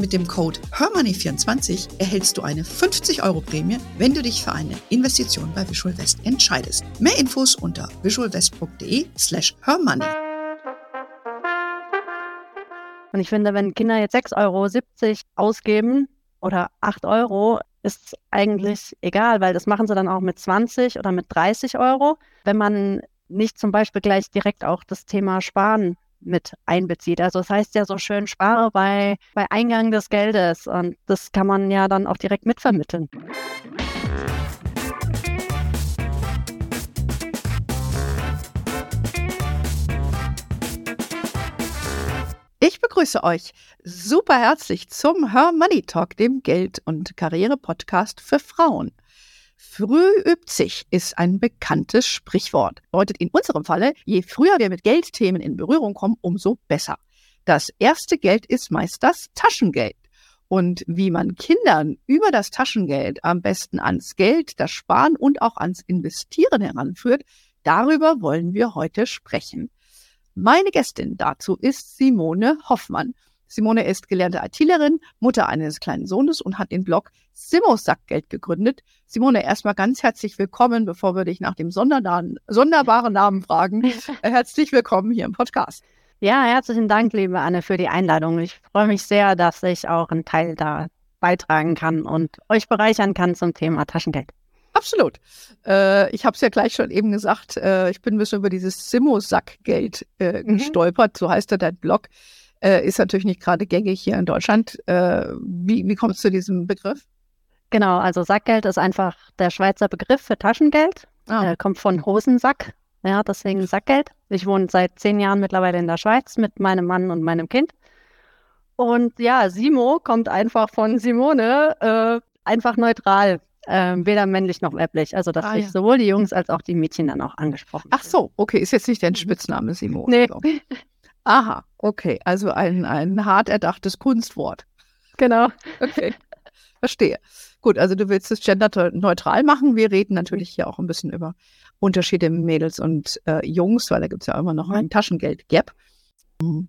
Mit dem Code HERMONEY24 erhältst du eine 50 Euro Prämie, wenn du dich für eine Investition bei Visual West entscheidest. Mehr Infos unter visualwest.de slash hermoney. Und ich finde, wenn Kinder jetzt 6,70 Euro ausgeben oder 8 Euro, ist eigentlich egal, weil das machen sie dann auch mit 20 oder mit 30 Euro. Wenn man nicht zum Beispiel gleich direkt auch das Thema Sparen mit einbezieht. Also es das heißt ja so schön, spare bei, bei Eingang des Geldes und das kann man ja dann auch direkt mitvermitteln. Ich begrüße euch super herzlich zum Her Money Talk, dem Geld- und Karriere-Podcast für Frauen. Früh übt sich ist ein bekanntes Sprichwort. Bedeutet in unserem Falle, je früher wir mit Geldthemen in Berührung kommen, umso besser. Das erste Geld ist meist das Taschengeld. Und wie man Kindern über das Taschengeld am besten ans Geld, das Sparen und auch ans Investieren heranführt, darüber wollen wir heute sprechen. Meine Gästin dazu ist Simone Hoffmann. Simone ist gelernte ITlerin, Mutter eines kleinen Sohnes und hat den Blog Simos Sackgeld gegründet. Simone, erstmal ganz herzlich willkommen, bevor wir dich nach dem sonderbaren Namen fragen. herzlich willkommen hier im Podcast. Ja, herzlichen Dank, liebe Anne, für die Einladung. Ich freue mich sehr, dass ich auch einen Teil da beitragen kann und euch bereichern kann zum Thema Taschengeld. Absolut. Äh, ich habe es ja gleich schon eben gesagt, äh, ich bin ein bisschen über dieses Simo-Sackgeld äh, mhm. gestolpert, so heißt ja dein Blog äh, ist natürlich nicht gerade gängig hier in Deutschland. Äh, wie, wie kommst du zu diesem Begriff? Genau, also Sackgeld ist einfach der Schweizer Begriff für Taschengeld. Ah. Äh, kommt von Hosensack, ja, deswegen Sackgeld. Ich wohne seit zehn Jahren mittlerweile in der Schweiz mit meinem Mann und meinem Kind. Und ja, Simo kommt einfach von Simone, äh, einfach neutral. Äh, weder männlich noch weiblich. Also, dass ah, sich ja. sowohl die Jungs als auch die Mädchen dann auch angesprochen Ach so, okay. Ist jetzt nicht dein Spitzname, Simo. Nee. So. Aha, okay. Also ein, ein hart erdachtes Kunstwort. Genau. Okay. Verstehe. Gut, also du willst es genderneutral machen. Wir reden natürlich hier auch ein bisschen über Unterschiede Mädels und äh, Jungs, weil da gibt es ja immer noch ein Taschengeld-Gap.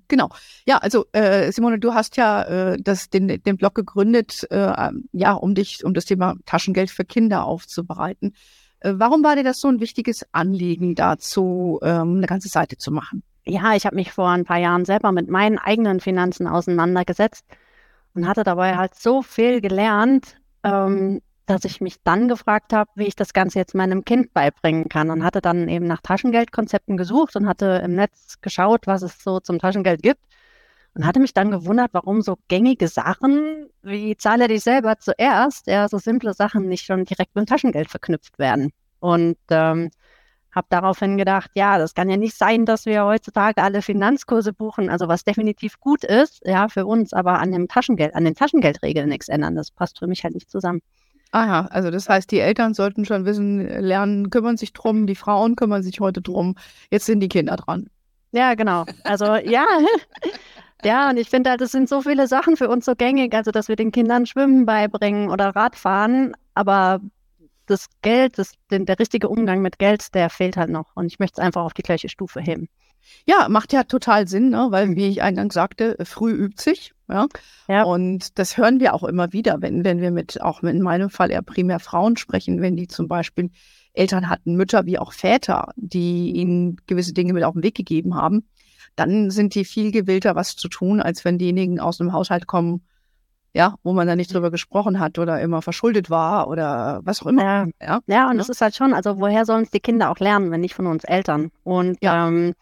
Genau. Ja, also äh, Simone, du hast ja äh, das, den, den Blog gegründet, äh, ja, um dich, um das Thema Taschengeld für Kinder aufzubereiten. Äh, warum war dir das so ein wichtiges Anliegen, dazu ähm, eine ganze Seite zu machen? Ja, ich habe mich vor ein paar Jahren selber mit meinen eigenen Finanzen auseinandergesetzt und hatte dabei halt so viel gelernt, ähm, dass ich mich dann gefragt habe, wie ich das Ganze jetzt meinem Kind beibringen kann und hatte dann eben nach Taschengeldkonzepten gesucht und hatte im Netz geschaut, was es so zum Taschengeld gibt und hatte mich dann gewundert, warum so gängige Sachen wie zahle dich selber zuerst, ja, so simple Sachen nicht schon direkt mit Taschengeld verknüpft werden. Und ähm, habe daraufhin gedacht, ja, das kann ja nicht sein, dass wir heutzutage alle Finanzkurse buchen, also was definitiv gut ist, ja, für uns, aber an dem Taschengeld, an den Taschengeldregeln nichts ändern. Das passt für mich halt nicht zusammen. Aha, also das heißt, die Eltern sollten schon wissen, lernen, kümmern sich drum, die Frauen kümmern sich heute drum, jetzt sind die Kinder dran. Ja, genau. Also ja. Ja, und ich finde halt, es sind so viele Sachen für uns so gängig, also dass wir den Kindern Schwimmen beibringen oder Radfahren, aber das Geld, das, den, der richtige Umgang mit Geld, der fehlt halt noch. Und ich möchte es einfach auf die gleiche Stufe heben. Ja, macht ja total Sinn, ne? weil, wie ich eingangs sagte, früh übt sich. Ja? ja. Und das hören wir auch immer wieder, wenn, wenn wir mit, auch in meinem Fall eher primär Frauen sprechen, wenn die zum Beispiel Eltern hatten, Mütter wie auch Väter, die ihnen gewisse Dinge mit auf den Weg gegeben haben, dann sind die viel gewillter, was zu tun, als wenn diejenigen aus einem Haushalt kommen, ja, wo man da nicht drüber gesprochen hat oder immer verschuldet war oder was auch immer. Ja, ja, ja und ja. ist halt schon, also woher sollen es die Kinder auch lernen, wenn nicht von uns Eltern? Und ja. ähm,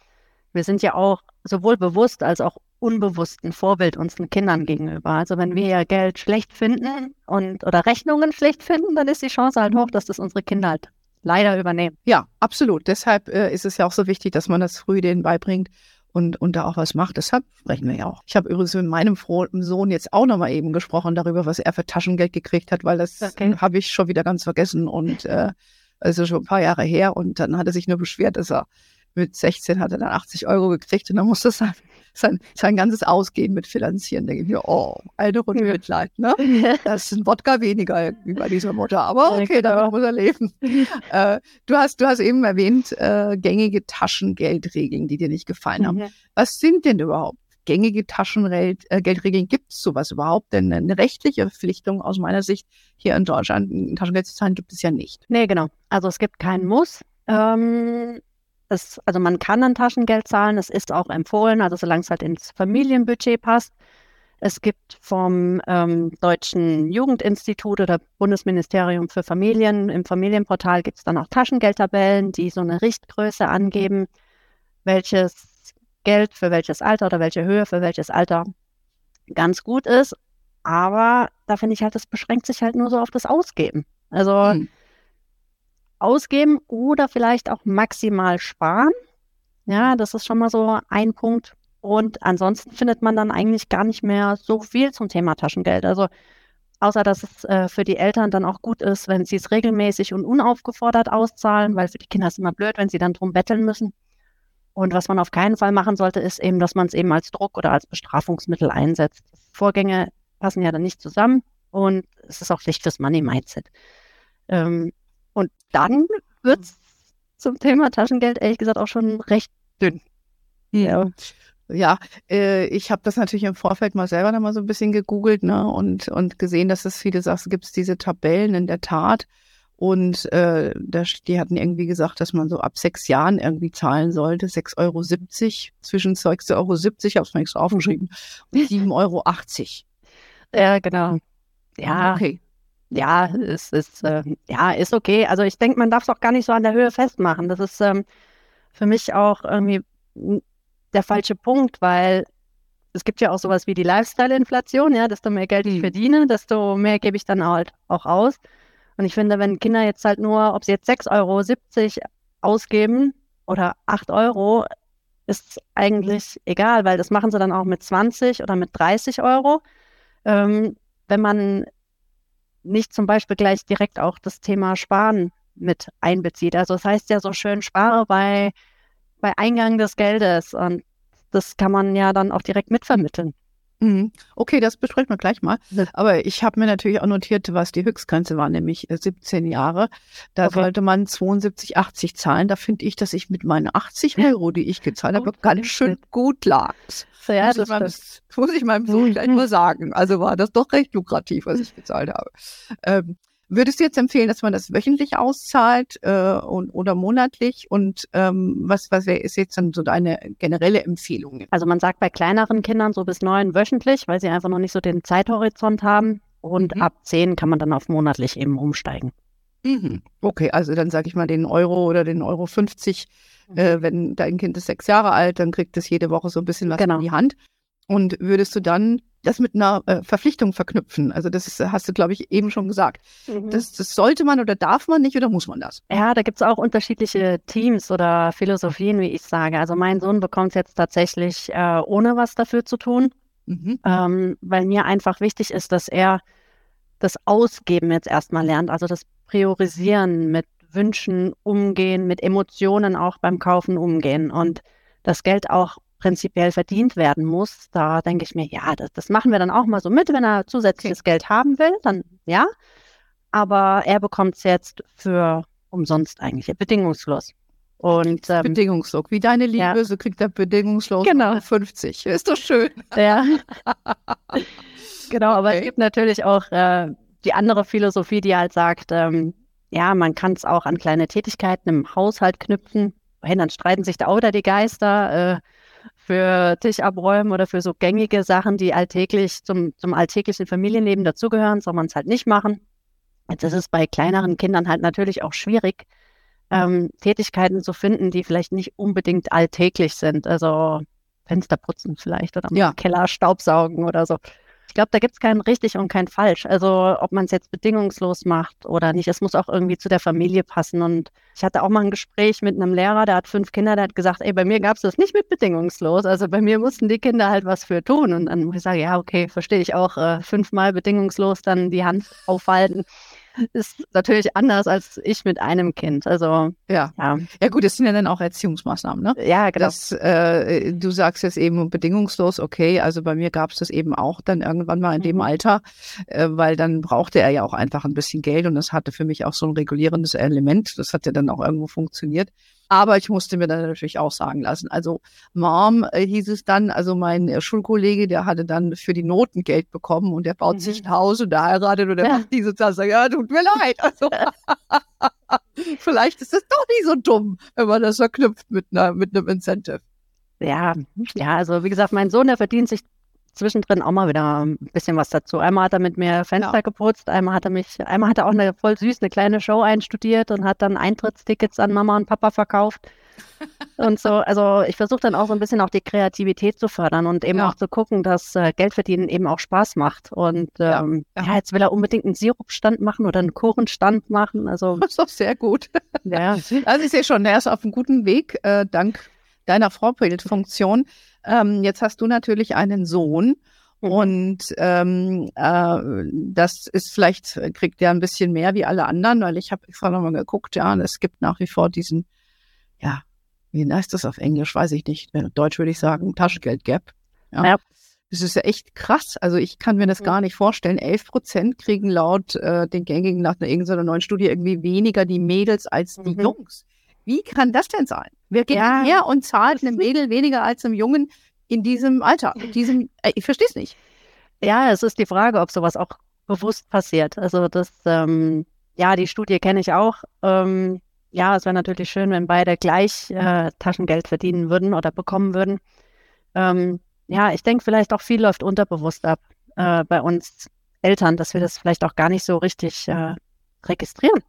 wir sind ja auch sowohl bewusst als auch unbewusst ein Vorbild unseren Kindern gegenüber. Also wenn wir Geld schlecht finden und oder Rechnungen schlecht finden, dann ist die Chance halt hoch, dass das unsere Kinder halt leider übernehmen. Ja, absolut. Deshalb äh, ist es ja auch so wichtig, dass man das früh denen beibringt und, und da auch was macht. Deshalb sprechen wir ja auch. Ich habe übrigens mit meinem Sohn jetzt auch nochmal eben gesprochen darüber, was er für Taschengeld gekriegt hat, weil das okay. habe ich schon wieder ganz vergessen und äh, also schon ein paar Jahre her und dann hat er sich nur beschwert, dass er mit 16 hat er dann 80 Euro gekriegt und dann musste sein, sein, sein ganzes Ausgehen mit finanzieren. Da denke ich mir, oh, eine Runde Mitleid, ne? Das ist ein Wodka weniger über dieser Mutter, aber okay, damit muss er leben. Äh, du, hast, du hast eben erwähnt, äh, gängige Taschengeldregeln, die dir nicht gefallen haben. Mhm. Was sind denn überhaupt gängige Taschengeldregeln? Gibt es sowas überhaupt? Denn eine rechtliche Verpflichtung aus meiner Sicht hier in Deutschland, Taschengeld zu zahlen, gibt es ja nicht. Nee, genau. Also es gibt keinen Muss. Ähm, es, also man kann ein Taschengeld zahlen, es ist auch empfohlen, also solange es halt ins Familienbudget passt. Es gibt vom ähm, Deutschen Jugendinstitut oder Bundesministerium für Familien, im Familienportal gibt es dann auch Taschengeldtabellen, die so eine Richtgröße angeben, welches Geld für welches Alter oder welche Höhe für welches Alter ganz gut ist. Aber da finde ich halt, das beschränkt sich halt nur so auf das Ausgeben. Also hm ausgeben oder vielleicht auch maximal sparen. Ja, das ist schon mal so ein Punkt. Und ansonsten findet man dann eigentlich gar nicht mehr so viel zum Thema Taschengeld. Also außer dass es äh, für die Eltern dann auch gut ist, wenn sie es regelmäßig und unaufgefordert auszahlen, weil für die Kinder ist es immer blöd, wenn sie dann drum betteln müssen. Und was man auf keinen Fall machen sollte, ist eben, dass man es eben als Druck oder als Bestrafungsmittel einsetzt. Vorgänge passen ja dann nicht zusammen und es ist auch schlecht fürs Money Mindset. Ähm, und dann wird es zum Thema Taschengeld ehrlich gesagt auch schon recht dünn. Ja. Ja, äh, ich habe das natürlich im Vorfeld mal selber noch mal so ein bisschen gegoogelt ne, und, und gesehen, dass es viele Sachen gibt, diese Tabellen in der Tat. Und äh, das, die hatten irgendwie gesagt, dass man so ab sechs Jahren irgendwie zahlen sollte, 6,70 Euro, zwischen 6,70 Euro, ich habe es mir extra aufgeschrieben, und 7,80 Euro. Ja, genau. Ja, okay ja, es ist, äh, ja, ist okay. Also ich denke, man darf es auch gar nicht so an der Höhe festmachen. Das ist ähm, für mich auch irgendwie der falsche Punkt, weil es gibt ja auch sowas wie die Lifestyle-Inflation, ja, desto mehr Geld ich mhm. verdiene, desto mehr gebe ich dann halt auch aus. Und ich finde, wenn Kinder jetzt halt nur, ob sie jetzt 6,70 Euro ausgeben oder 8 Euro, ist eigentlich egal, weil das machen sie dann auch mit 20 oder mit 30 Euro. Ähm, wenn man nicht zum Beispiel gleich direkt auch das Thema Sparen mit einbezieht. Also es das heißt ja so schön, spare bei, bei Eingang des Geldes und das kann man ja dann auch direkt mitvermitteln. Mhm. Okay, das besprechen wir gleich mal. Aber ich habe mir natürlich auch notiert, was die Höchstgrenze war, nämlich 17 äh, Jahre. Da okay. sollte man 72,80 zahlen. Da finde ich, dass ich mit meinen 80 Euro, die ich gezahlt habe, ganz schön gut lag. Ja, muss, ich meinem, muss ich meinem Sohn gleich mal sagen. Also war das doch recht lukrativ, was ich gezahlt habe. Ähm, Würdest du jetzt empfehlen, dass man das wöchentlich auszahlt äh, und, oder monatlich? Und ähm, was, was ist jetzt dann so deine generelle Empfehlung? Also man sagt bei kleineren Kindern so bis neun wöchentlich, weil sie einfach noch nicht so den Zeithorizont haben. Und mhm. ab zehn kann man dann auf monatlich eben umsteigen. Mhm. Okay, also dann sage ich mal den Euro oder den Euro 50. Mhm. Äh, wenn dein Kind ist sechs Jahre alt, dann kriegt es jede Woche so ein bisschen was genau. in die Hand. Und würdest du dann das mit einer äh, Verpflichtung verknüpfen. Also das ist, hast du, glaube ich, eben schon gesagt. Mhm. Das, das sollte man oder darf man nicht oder muss man das? Ja, da gibt es auch unterschiedliche Teams oder Philosophien, wie ich sage. Also mein Sohn bekommt es jetzt tatsächlich äh, ohne was dafür zu tun, mhm. ähm, weil mir einfach wichtig ist, dass er das Ausgeben jetzt erstmal lernt, also das Priorisieren mit Wünschen umgehen, mit Emotionen auch beim Kaufen umgehen und das Geld auch prinzipiell verdient werden muss, da denke ich mir, ja, das, das machen wir dann auch mal so mit, wenn er zusätzliches okay. Geld haben will, dann ja. Aber er bekommt es jetzt für umsonst eigentlich, bedingungslos. Und, ähm, bedingungslos. Wie deine Liebe, ja. so kriegt er bedingungslos genau. 50. Ist doch schön. Ja. genau, aber okay. es gibt natürlich auch äh, die andere Philosophie, die halt sagt, ähm, ja, man kann es auch an kleine Tätigkeiten im Haushalt knüpfen. Dann streiten sich da auch wieder die Geister. Äh, für Tisch abräumen oder für so gängige Sachen, die alltäglich zum, zum alltäglichen Familienleben dazugehören, soll man es halt nicht machen. Jetzt ist es bei kleineren Kindern halt natürlich auch schwierig, ähm, Tätigkeiten zu finden, die vielleicht nicht unbedingt alltäglich sind. Also Fenster putzen vielleicht oder ja. Keller Staubsaugen oder so. Ich glaube, da gibt es kein richtig und kein falsch. Also ob man es jetzt bedingungslos macht oder nicht, es muss auch irgendwie zu der Familie passen. Und ich hatte auch mal ein Gespräch mit einem Lehrer, der hat fünf Kinder, der hat gesagt, ey, bei mir gab es das nicht mit bedingungslos. Also bei mir mussten die Kinder halt was für tun. Und dann muss ich sagen, ja, okay, verstehe ich auch, äh, fünfmal bedingungslos dann die Hand aufhalten ist natürlich anders als ich mit einem Kind. Also ja. Ja, ja gut, das sind ja dann auch Erziehungsmaßnahmen, ne? Ja, genau. Das, äh, du sagst jetzt eben bedingungslos, okay, also bei mir gab es das eben auch dann irgendwann mal in dem mhm. Alter, äh, weil dann brauchte er ja auch einfach ein bisschen Geld und das hatte für mich auch so ein regulierendes Element. Das hat ja dann auch irgendwo funktioniert. Aber ich musste mir dann natürlich auch sagen lassen. Also Mom äh, hieß es dann, also mein äh, Schulkollege, der hatte dann für die Noten Geld bekommen und der baut mhm. sich ein Haus und der heiratet und der ja. macht diese Tasse. Ja, tut mir leid. Also, vielleicht ist es doch nicht so dumm, wenn man das verknüpft mit, einer, mit einem Incentive. Ja, ja, also wie gesagt, mein Sohn, der verdient sich zwischendrin auch mal wieder ein bisschen was dazu. Einmal hat er mit mir Fenster ja. geputzt, einmal hat er mich, einmal hat er auch eine voll süß, eine kleine Show einstudiert und hat dann Eintrittstickets an Mama und Papa verkauft. und so, also ich versuche dann auch so ein bisschen auch die Kreativität zu fördern und eben ja. auch zu gucken, dass äh, Geldverdienen eben auch Spaß macht. Und ähm, ja. ja. jetzt will er unbedingt einen Sirupstand machen oder einen Kuchenstand machen. Also das ist doch sehr gut. Ja. Also ich sehe schon, er ist auf einem guten Weg, äh, dank deiner Vorbildfunktion. Ähm, jetzt hast du natürlich einen Sohn. Mhm. Und ähm, äh, das ist vielleicht, kriegt der ein bisschen mehr wie alle anderen, weil ich habe extra nochmal geguckt, ja, und es gibt nach wie vor diesen, ja, wie heißt das auf Englisch, weiß ich nicht, Deutsch würde ich sagen, Taschengeld-Gap. Ja. ja. Das ist ja echt krass. Also ich kann mir das mhm. gar nicht vorstellen. 11 Prozent kriegen laut äh, den gängigen, nach irgendeiner neuen Studie irgendwie weniger die Mädels als die mhm. Jungs. Wie kann das denn sein? Wer geht ja. her und zahlt einem Mädel weniger als einem Jungen in diesem Alter? In diesem, äh, ich verstehe es nicht. Ja, es ist die Frage, ob sowas auch bewusst passiert. Also das, ähm, ja, die Studie kenne ich auch. Ähm, ja, es wäre natürlich schön, wenn beide gleich äh, Taschengeld verdienen würden oder bekommen würden. Ähm, ja, ich denke vielleicht auch viel läuft unterbewusst ab äh, bei uns Eltern, dass wir das vielleicht auch gar nicht so richtig äh, registrieren.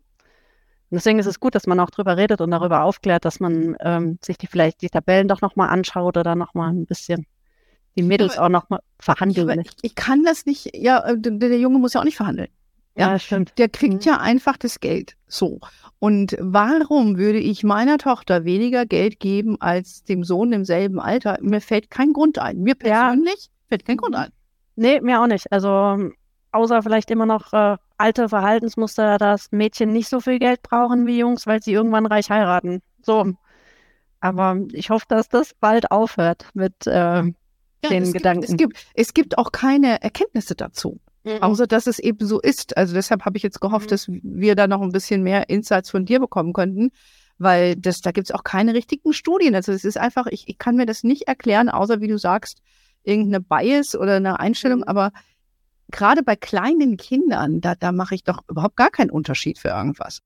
Und deswegen ist es gut, dass man auch darüber redet und darüber aufklärt, dass man ähm, sich die vielleicht die Tabellen doch nochmal anschaut oder nochmal ein bisschen die Mädels aber, auch nochmal verhandeln. Ich, ich, kann das nicht, ja, äh, der, der, Junge muss ja auch nicht verhandeln. Ja, ja stimmt. Der kriegt mhm. ja einfach das Geld. So. Und warum würde ich meiner Tochter weniger Geld geben als dem Sohn im selben Alter? Mir fällt kein Grund ein. Mir persönlich ja. fällt kein Grund ein. Nee, mir auch nicht. Also außer vielleicht immer noch äh, alte Verhaltensmuster, dass Mädchen nicht so viel Geld brauchen wie Jungs, weil sie irgendwann reich heiraten. So. Aber ich hoffe, dass das bald aufhört mit äh, ja, den es Gedanken. Gibt, es, gibt, es gibt auch keine Erkenntnisse dazu. Mhm. Außer dass es eben so ist. Also deshalb habe ich jetzt gehofft, mhm. dass wir da noch ein bisschen mehr Insights von dir bekommen könnten, weil das, da gibt es auch keine richtigen Studien. Also es ist einfach, ich, ich kann mir das nicht erklären, außer wie du sagst, irgendeine Bias oder eine Einstellung, mhm. aber gerade bei kleinen Kindern, da, da mache ich doch überhaupt gar keinen Unterschied für irgendwas.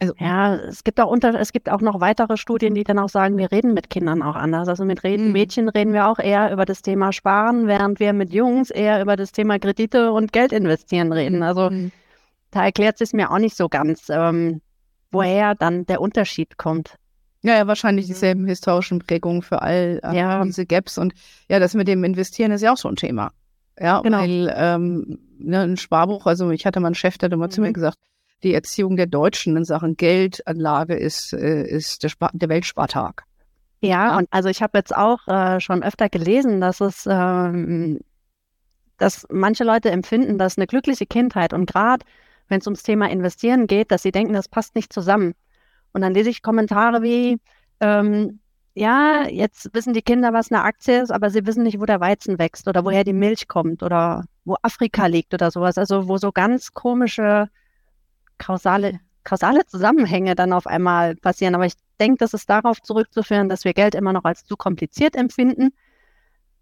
Also, ja, es gibt auch unter, es gibt auch noch weitere Studien, die dann auch sagen, wir reden mit Kindern auch anders. Also mit reden, mhm. Mädchen reden wir auch eher über das Thema Sparen, während wir mit Jungs eher über das Thema Kredite und Geld investieren reden. Also mhm. da erklärt es mir auch nicht so ganz, ähm, woher dann der Unterschied kommt. Ja, ja, wahrscheinlich mhm. dieselben historischen Prägungen für all äh, ja. diese Gaps. Und ja, das mit dem Investieren ist ja auch so ein Thema. Ja, genau. weil ähm, ne, ein Sparbuch, also ich hatte mal einen Chef, der hat immer mhm. zu mir mhm. gesagt, die Erziehung der Deutschen in Sachen Geldanlage ist, äh, ist der, Spar der Weltspartag. Ja, ja, und also ich habe jetzt auch äh, schon öfter gelesen, dass es, ähm, dass manche Leute empfinden, dass eine glückliche Kindheit und gerade wenn es ums Thema Investieren geht, dass sie denken, das passt nicht zusammen. Und dann lese ich Kommentare wie, ähm, ja, jetzt wissen die Kinder, was eine Aktie ist, aber sie wissen nicht, wo der Weizen wächst oder woher die Milch kommt oder wo Afrika liegt oder sowas. Also wo so ganz komische kausale, kausale Zusammenhänge dann auf einmal passieren. Aber ich denke, das ist darauf zurückzuführen, dass wir Geld immer noch als zu kompliziert empfinden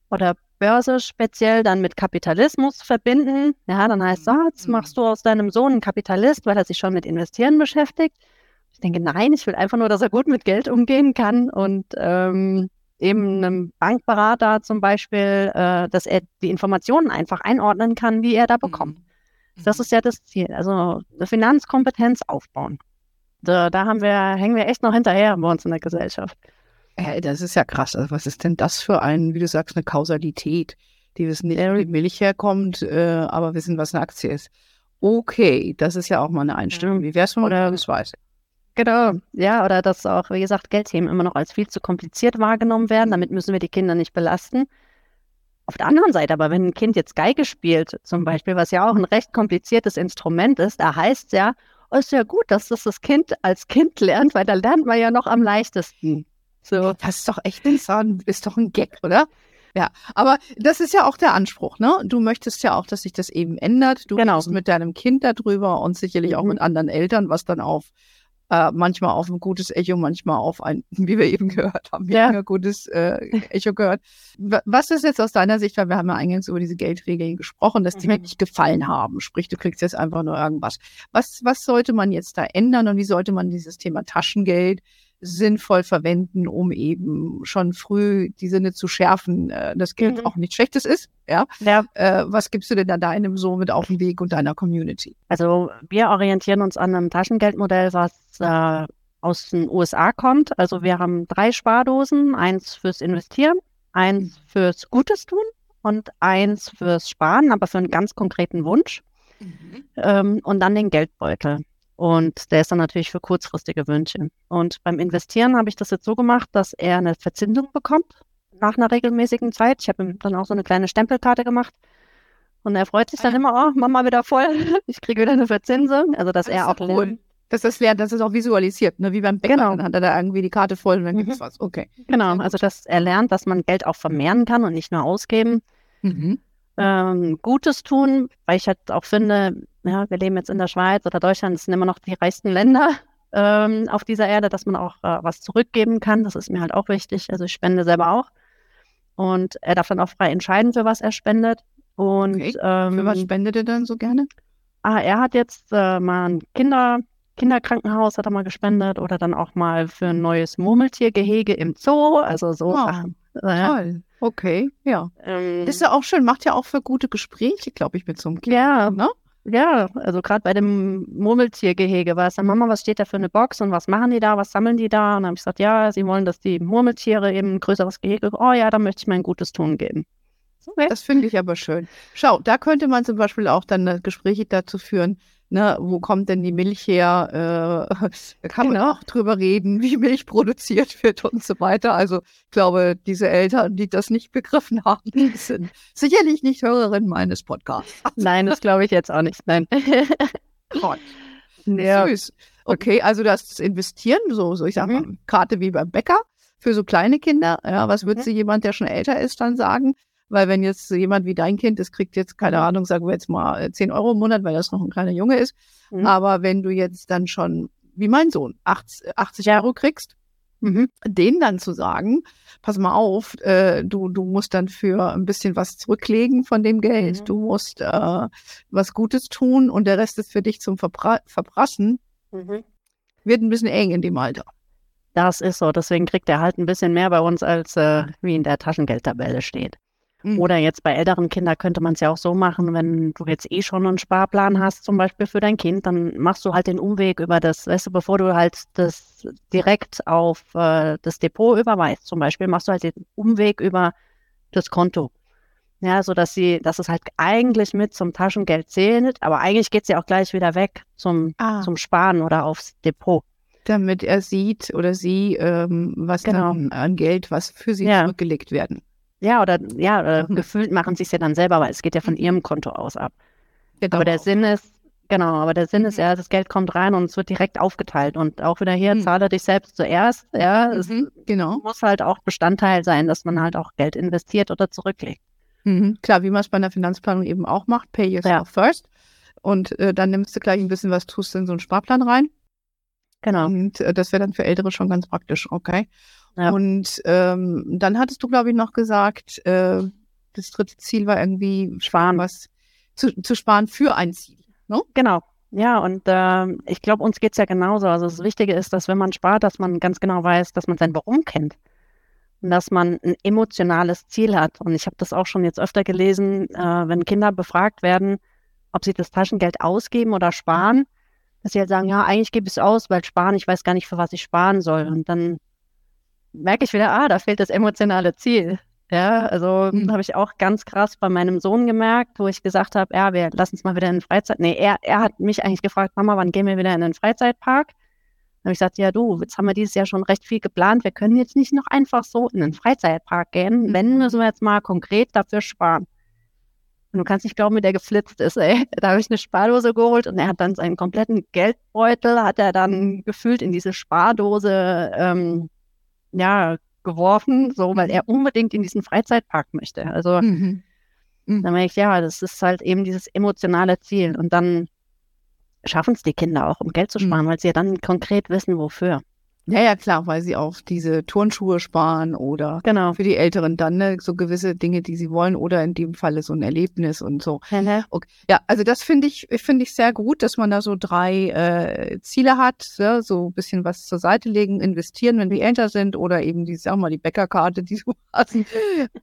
oder Börse speziell dann mit Kapitalismus verbinden. Ja, dann heißt es, ah, jetzt machst du aus deinem Sohn einen Kapitalist, weil er sich schon mit Investieren beschäftigt. Ich denke, nein, ich will einfach nur, dass er gut mit Geld umgehen kann und ähm, eben einem Bankberater zum Beispiel, äh, dass er die Informationen einfach einordnen kann, wie er da bekommt. Mhm. Das ist ja das Ziel. Also eine Finanzkompetenz aufbauen. Da, da haben wir, hängen wir echt noch hinterher bei uns in der Gesellschaft. Hey, das ist ja krass. Also was ist denn das für ein, wie du sagst, eine Kausalität? Die wissen nicht, wo die Milch herkommt, äh, aber wissen, was eine Aktie ist. Okay, das ist ja auch mal eine Einstellung. Wie wär's, wenn man das weiß? Genau, ja, oder dass auch, wie gesagt, Geldthemen immer noch als viel zu kompliziert wahrgenommen werden. Damit müssen wir die Kinder nicht belasten. Auf der anderen Seite aber, wenn ein Kind jetzt Geige spielt, zum Beispiel, was ja auch ein recht kompliziertes Instrument ist, da heißt es ja, oh, ist ja gut, dass das das Kind als Kind lernt, weil da lernt man ja noch am leichtesten. So. Das ist doch echt ein, ist doch ein Gag, oder? Ja, aber das ist ja auch der Anspruch, ne? Du möchtest ja auch, dass sich das eben ändert. Du genau. bist mit deinem Kind darüber und sicherlich auch Mhm. mit anderen Eltern, was dann auf äh, manchmal auf ein gutes Echo, manchmal auf ein, wie wir eben gehört haben, Ja. weniger gutes äh, Echo gehört. Wa- Was ist jetzt aus deiner Sicht, weil wir haben ja eingangs über diese Geldregeln gesprochen, dass die Mhm. wirklich gefallen haben. Sprich, du kriegst jetzt einfach nur irgendwas. Was, was sollte man jetzt da ändern und wie sollte man dieses Thema Taschengeld sinnvoll verwenden, um eben schon früh die Sinne zu schärfen, äh, dass Geld Mhm. auch nichts Schlechtes ist. Ja, Ja, äh, was gibst du denn da deinem so mit auf den Weg und deiner Community? also wir orientieren uns an einem Taschengeldmodell, was äh, aus den USA kommt. Also wir haben drei Spardosen, eins fürs Investieren, eins fürs Gutes tun und eins fürs Sparen, aber für einen ganz konkreten Wunsch. ähm, und dann den Geldbeutel. Und der ist dann natürlich für kurzfristige Wünsche. Und beim Investieren habe ich das jetzt so gemacht, dass er eine Verzinsung bekommt nach einer regelmäßigen Zeit. Ich habe ihm dann auch so eine kleine Stempelkarte gemacht. Und er freut sich dann Ah immer, oh, Mama wieder voll, ich kriege wieder eine Verzinsung. Also, dass Das er auch cool. das lernt, dass es auch visualisiert, ne? wie beim Bäcker. Genau. Dann hat er da irgendwie die Karte voll und dann Mhm. gibt's was. Okay. Genau, also dass er lernt, dass man Geld auch vermehren kann und nicht nur ausgeben. Mhm. ähm, Gutes tun, weil ich halt auch finde, ja, wir leben jetzt in der Schweiz oder Deutschland, das sind immer noch die reichsten Länder ähm, auf dieser Erde, dass man auch äh, was zurückgeben kann. Das ist mir halt auch wichtig. Also ich spende selber auch. Und er darf dann auch frei entscheiden, für was er spendet. Und Okay. ähm, Für was spendet ihr dann so gerne? ah, er hat jetzt äh, mal ein Kinder, Kinderkrankenhaus hat er mal gespendet oder dann auch mal für ein neues Murmeltiergehege im Zoo. Also so Wow. Sachen. Äh, ja. Toll. Okay, ja. Ähm, Ist ja auch schön, macht ja auch für gute Gespräche, glaube ich, mit so einem Kind. Ja, Ne? Ja, also gerade bei dem Murmeltiergehege war es dann, Mama, was steht da für eine Box und was machen die da, was sammeln die da? Und dann habe ich gesagt, ja, sie wollen, dass die Murmeltiere eben ein größeres Gehege, oh ja, dann möchte ich mein gutes Tun geben. Okay. Das finde ich aber schön. Schau, da könnte man zum Beispiel auch dann äh, Gespräche dazu führen, ne, wo kommt denn die Milch her? Äh, da kann man Genau. auch drüber reden, wie Milch produziert wird und so weiter. Also ich glaube, diese Eltern, die das nicht begriffen haben, sind sicherlich nicht Hörerinnen meines Podcasts. Nein, das glaube ich jetzt auch nicht. Nein. Gott. ja. Süß. Okay, also das Investieren, so, so ich sag Mhm. mal, Karte wie beim Bäcker für so kleine Kinder. Ja, was würde Mhm. sie jemand, der schon älter ist, dann sagen? Weil wenn jetzt jemand wie dein Kind, das kriegt jetzt, keine Ahnung, sagen wir jetzt mal äh, 10 Euro im Monat, weil das noch ein kleiner Junge ist. Mhm. Aber wenn du jetzt dann schon, wie mein Sohn, 80, 80 Ja. Euro kriegst, Mhm. denen dann zu sagen, pass mal auf, äh, du, du musst dann für ein bisschen was zurücklegen von dem Geld. Mhm. Du musst äh, was Gutes tun und der Rest ist für dich zum Verbra Verprassen. Mhm. Wird ein bisschen eng in dem Alter. Das ist so. Deswegen kriegt er halt ein bisschen mehr bei uns, als äh, wie in der Taschengeldtabelle steht. Mhm. Oder jetzt bei älteren Kindern könnte man es ja auch so machen, wenn du jetzt eh schon einen Sparplan hast, zum Beispiel für dein Kind, dann machst du halt den Umweg über das, weißt du, bevor du halt das direkt auf äh, das Depot überweist, zum Beispiel, machst du halt den Umweg über das Konto. Ja, so dass sie, dass es halt eigentlich mit zum Taschengeld zählt, aber eigentlich geht es ja auch gleich wieder weg zum, Ah, zum Sparen oder aufs Depot. damit er sieht oder sie, ähm, was Genau. dann an Geld, was für sie Ja. zurückgelegt werden. Ja, oder ja, oder Mhm. gefühlt machen sie es ja dann selber, weil es geht ja von ihrem Konto aus ab. Genau. Aber der Sinn ist, genau, aber der Sinn ist Mhm. ja, das Geld kommt rein und es wird direkt aufgeteilt. Und auch wieder hier, Mhm. zahle dich selbst zuerst. Ja, es Mhm, genau. muss halt auch Bestandteil sein, dass man halt auch Geld investiert oder zurücklegt. Mhm. Klar, wie man es bei einer Finanzplanung eben auch macht, pay yourself first. Und äh, dann nimmst du gleich ein bisschen was, tust in so einen Sparplan rein. Genau. Und äh, das wäre dann für Ältere schon ganz praktisch, okay. Ja. Und ähm, dann hattest du, glaube ich, noch gesagt, äh, das dritte Ziel war irgendwie Sparen. was zu, zu sparen für ein Ziel. Genau. Ja, und ähm, ich glaube, uns geht's ja genauso. Also das Wichtige ist, dass wenn man spart, dass man ganz genau weiß, dass man sein Warum kennt. Und dass man ein emotionales Ziel hat. Und ich habe das auch schon jetzt öfter gelesen, äh, wenn Kinder befragt werden, ob sie das Taschengeld ausgeben oder sparen, dass sie halt sagen, ja, eigentlich gebe ich es aus, weil sparen, ich weiß gar nicht, für was ich sparen soll. Und dann merke ich wieder, ah, da fehlt das emotionale Ziel. Ja, also Mhm. habe ich auch ganz krass bei meinem Sohn gemerkt, wo ich gesagt habe, ja, wir lassen uns mal wieder in den Freizeit. Nee, er, er hat mich eigentlich gefragt, Mama, wann gehen wir wieder in den Freizeitpark? Dann habe ich gesagt, ja du, jetzt haben wir dieses Jahr schon recht viel geplant. Wir können jetzt nicht noch einfach so in den Freizeitpark gehen. Mhm. Wenn, müssen wir jetzt mal konkret dafür sparen. Und du kannst nicht glauben, wie der geflitzt ist, ey. Da habe ich eine Spardose geholt und er hat dann seinen kompletten Geldbeutel, hat er dann gefühlt in diese Spardose, ähm, ja, geworfen, so, weil er unbedingt in diesen Freizeitpark möchte. Also, Mhm. dann merke ich, ja, das ist halt eben dieses emotionale Ziel. Und dann schaffen es die Kinder auch, um Geld zu Mhm. sparen, weil sie ja dann konkret wissen, wofür. Ja, ja, klar, weil sie auf diese Turnschuhe sparen oder Genau. für die Älteren dann ne, so gewisse Dinge, die sie wollen oder in dem Falle so ein Erlebnis und so. Okay. Ja, also das finde ich, finde ich sehr gut, dass man da so drei äh, Ziele hat, ja, so ein bisschen was zur Seite legen, investieren, wenn die älter sind oder eben die, sag mal, die Bäckerkarte, die du hast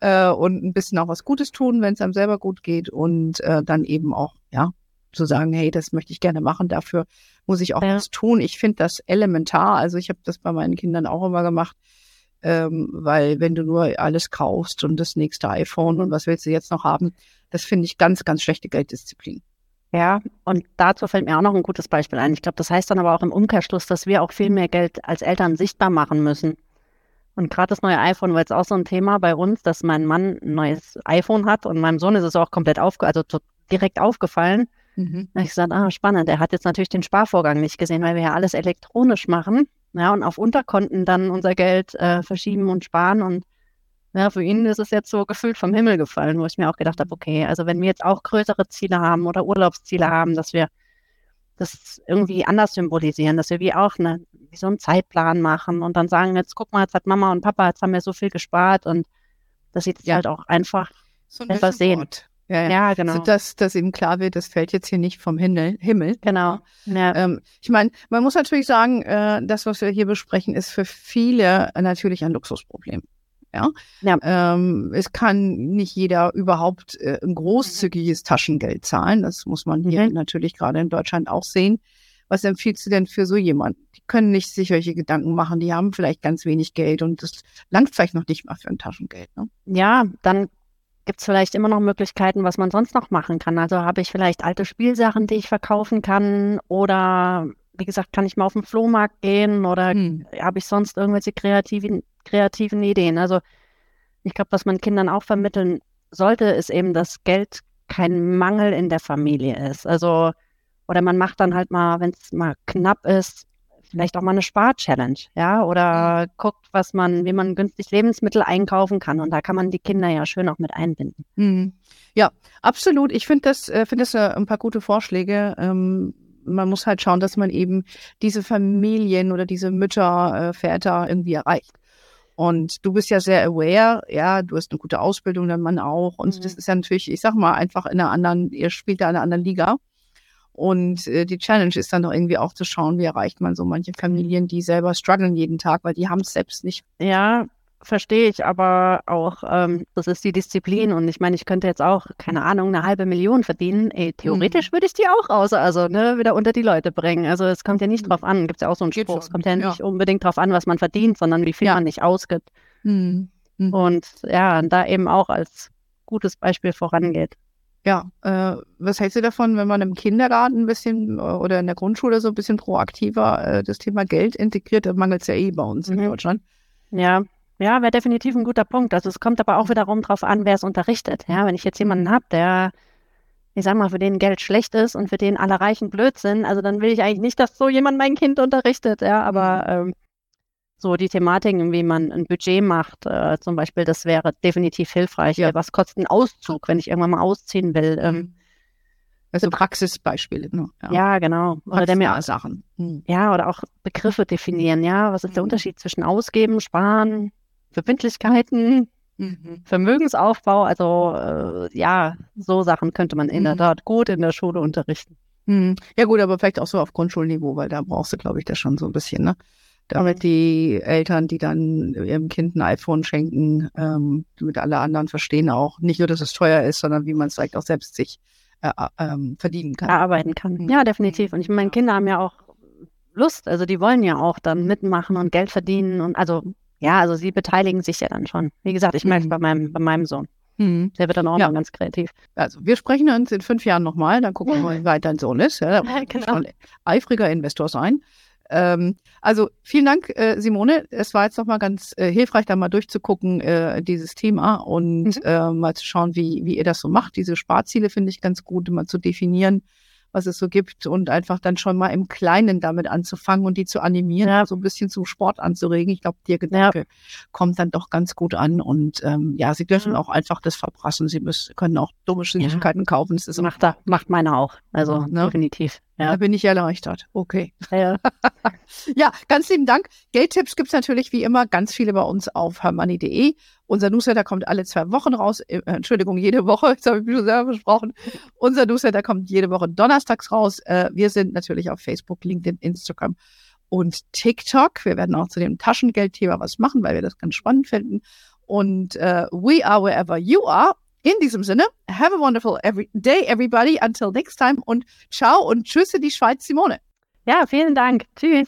äh, und ein bisschen auch was Gutes tun, wenn es einem selber gut geht und äh, dann eben auch, ja, zu sagen, hey, das möchte ich gerne machen, dafür muss ich auch Ja. was tun. Ich finde das elementar, also ich habe das bei meinen Kindern auch immer gemacht, ähm, weil wenn du nur alles kaufst und das nächste iPhone und was willst du jetzt noch haben, das finde ich ganz, ganz schlechte Gelddisziplin. Ja, und dazu fällt mir auch noch ein gutes Beispiel ein. Ich glaube, das heißt dann aber auch im Umkehrschluss, dass wir auch viel mehr Geld als Eltern sichtbar machen müssen. Und gerade das neue iPhone war jetzt auch so ein Thema bei uns, dass mein Mann ein neues iPhone hat und meinem Sohn ist es auch komplett aufge also direkt aufgefallen. Mhm. Habe ich gesagt, ah, spannend, er hat jetzt natürlich den Sparvorgang nicht gesehen, weil wir ja alles elektronisch machen. Ja, und auf Unterkonten dann unser Geld äh, verschieben und sparen. Und ja, für ihn ist es jetzt so gefühlt vom Himmel gefallen, wo ich mir auch gedacht habe, okay, also wenn wir jetzt auch größere Ziele haben oder Urlaubsziele haben, dass wir das irgendwie anders symbolisieren, dass wir wie auch eine, wie so einen Zeitplan machen und dann sagen, jetzt guck mal, jetzt hat Mama und Papa, jetzt haben wir so viel gespart und dass sie das Ja. halt auch einfach, So ein Besser sehen. Board. Ja, ja. genau, So, dass, dass ihm klar wird, das fällt jetzt hier nicht vom Himmel. Himmel. genau, ja, Ähm, ich meine, man muss natürlich sagen, äh, das, was wir hier besprechen, ist für viele natürlich ein Luxusproblem. Ja. Ja. Ähm, es kann nicht jeder überhaupt äh, ein großzügiges Taschengeld zahlen. Das muss man hier Mhm. natürlich gerade in Deutschland auch sehen. Was empfiehlst du denn für so jemanden? Die können nicht sich solche Gedanken machen. Die haben vielleicht ganz wenig Geld und das langt vielleicht noch nicht mal für ein Taschengeld. Ne? ja, dann gibt es vielleicht immer noch Möglichkeiten, was man sonst noch machen kann. Also habe ich vielleicht alte Spielsachen, die ich verkaufen kann oder wie gesagt, kann ich mal auf den Flohmarkt gehen oder Hm. habe ich sonst irgendwelche kreativen, kreativen Ideen? Also ich glaube, was man Kindern auch vermitteln sollte, ist eben, dass Geld kein Mangel in der Familie ist. Also, oder man macht dann halt mal, wenn es mal knapp ist, vielleicht auch mal eine Spar-Challenge, ja, oder guckt, was man, wie man günstig Lebensmittel einkaufen kann. Und da kann man die Kinder ja schön auch mit einbinden. Mhm. Ja, absolut. Ich finde das, äh, finde das äh, ein paar gute Vorschläge. Ähm, man muss halt schauen, dass man eben diese Familien oder diese Mütter, äh, Väter irgendwie erreicht. Und du bist ja sehr aware, ja, du hast eine gute Ausbildung, dein Mann auch. Und Mhm. das ist ja natürlich, ich sag mal, einfach in einer anderen, ihr spielt da in einer anderen Liga. Und äh, die Challenge ist dann doch irgendwie auch zu schauen, wie erreicht man so manche Familien, die selber strugglen jeden Tag, weil die haben es selbst nicht. Ja, verstehe ich, aber auch, ähm, das ist die Disziplin und ich meine, ich könnte jetzt auch, keine Ahnung, eine halbe Million verdienen. Ey, theoretisch würde ich die auch raus, also ne, wieder unter die Leute bringen. Also es kommt ja nicht drauf an, gibt es ja auch so einen Geht Spruch, es schon, kommt ja ja. nicht unbedingt drauf an, was man verdient, sondern wie viel Ja. man nicht ausgibt. Mhm. Mhm. Und ja, da eben auch als gutes Beispiel vorangeht. Ja, äh, was hältst du davon, wenn man im Kindergarten ein bisschen äh, oder in der Grundschule so ein bisschen proaktiver äh, das Thema Geld integriert? Da mangelt es ja eh bei uns in Mhm. Deutschland. Ja, ja, wäre definitiv ein guter Punkt. Also es kommt aber auch wiederum drauf an, wer es unterrichtet. Ja, wenn ich jetzt jemanden habe, der, ich sag mal, für den Geld schlecht ist und für den alle Reichen blöd sind, also dann will ich eigentlich nicht, dass so jemand mein Kind unterrichtet. Ja, aber ähm, so die Thematiken, wie man ein Budget macht, äh, zum Beispiel, das wäre definitiv hilfreich. Ja. Was kostet ein Auszug, wenn ich irgendwann mal ausziehen will? Ähm, Also Praxisbeispiele. Ne? ja. genau. Oder der mir Sachen. Mhm. Ja, oder auch Begriffe definieren, ja. Was ist der Mhm. Unterschied zwischen Ausgeben, Sparen, Verbindlichkeiten, Mhm. Vermögensaufbau? Also äh, ja, so Sachen könnte man in der Mhm. Tat gut in der Schule unterrichten. Mhm. Ja gut, aber vielleicht auch so auf Grundschulniveau, weil da brauchst du, glaube ich, das schon so ein bisschen, ne? Damit die Eltern, die dann ihrem Kind ein iPhone schenken, ähm, damit alle anderen verstehen auch, nicht nur, dass es teuer ist, sondern wie man es vielleicht auch selbst sich äh, äh, ähm, verdienen kann. erarbeiten kann. Mhm. Ja, definitiv. Und ich meine, Ja. Kinder haben ja auch Lust, also die wollen ja auch dann mitmachen und Geld verdienen und also ja, also sie beteiligen sich ja dann schon. Wie gesagt, ich merke es Mhm. bei meinem, bei meinem Sohn. Mhm. Der wird dann auch Ja. mal ganz kreativ. Also, wir sprechen uns in fünf Jahren nochmal, dann gucken wir mal, wie weit dein Sohn ist. Ja, da muss Genau. eifriger Investor sein. Ähm, also vielen Dank, äh, Simone. Es war jetzt nochmal ganz äh, hilfreich, da mal durchzugucken, äh, dieses Thema und Mhm. äh, mal zu schauen, wie, wie ihr das so macht. Diese Sparziele finde ich ganz gut, mal zu definieren, was es so gibt und einfach dann schon mal im Kleinen damit anzufangen und die zu animieren, Ja. so ein bisschen zum Sport anzuregen. Ich glaube, der Gedanke kommt dann doch ganz gut an und ähm, ja, sie dürfen Ja. auch einfach das verprassen. Sie müssen, können auch dumme Süßigkeiten kaufen. Das ist macht, da, macht meine auch. Also Ne? definitiv. Da Ja. bin ich erleichtert. Okay. Ja. Ja, ganz lieben Dank. Geldtipps gibt's natürlich wie immer ganz viele bei uns auf hermoney.de. Unser Newsletter kommt alle zwei Wochen raus. Äh, Entschuldigung, jede Woche. Jetzt habe ich mich schon selber versprochen. Unser Newsletter kommt jede Woche donnerstags raus. Äh, wir sind natürlich auf Facebook, LinkedIn, Instagram und TikTok. Wir werden auch zu dem Taschengeldthema was machen, weil wir das ganz spannend finden. Und äh, we are wherever you are. In diesem Sinne, have a wonderful every day, everybody. Until next time und ciao und tschüss in die Schweiz, Simone. ja, vielen Dank. Tschüss.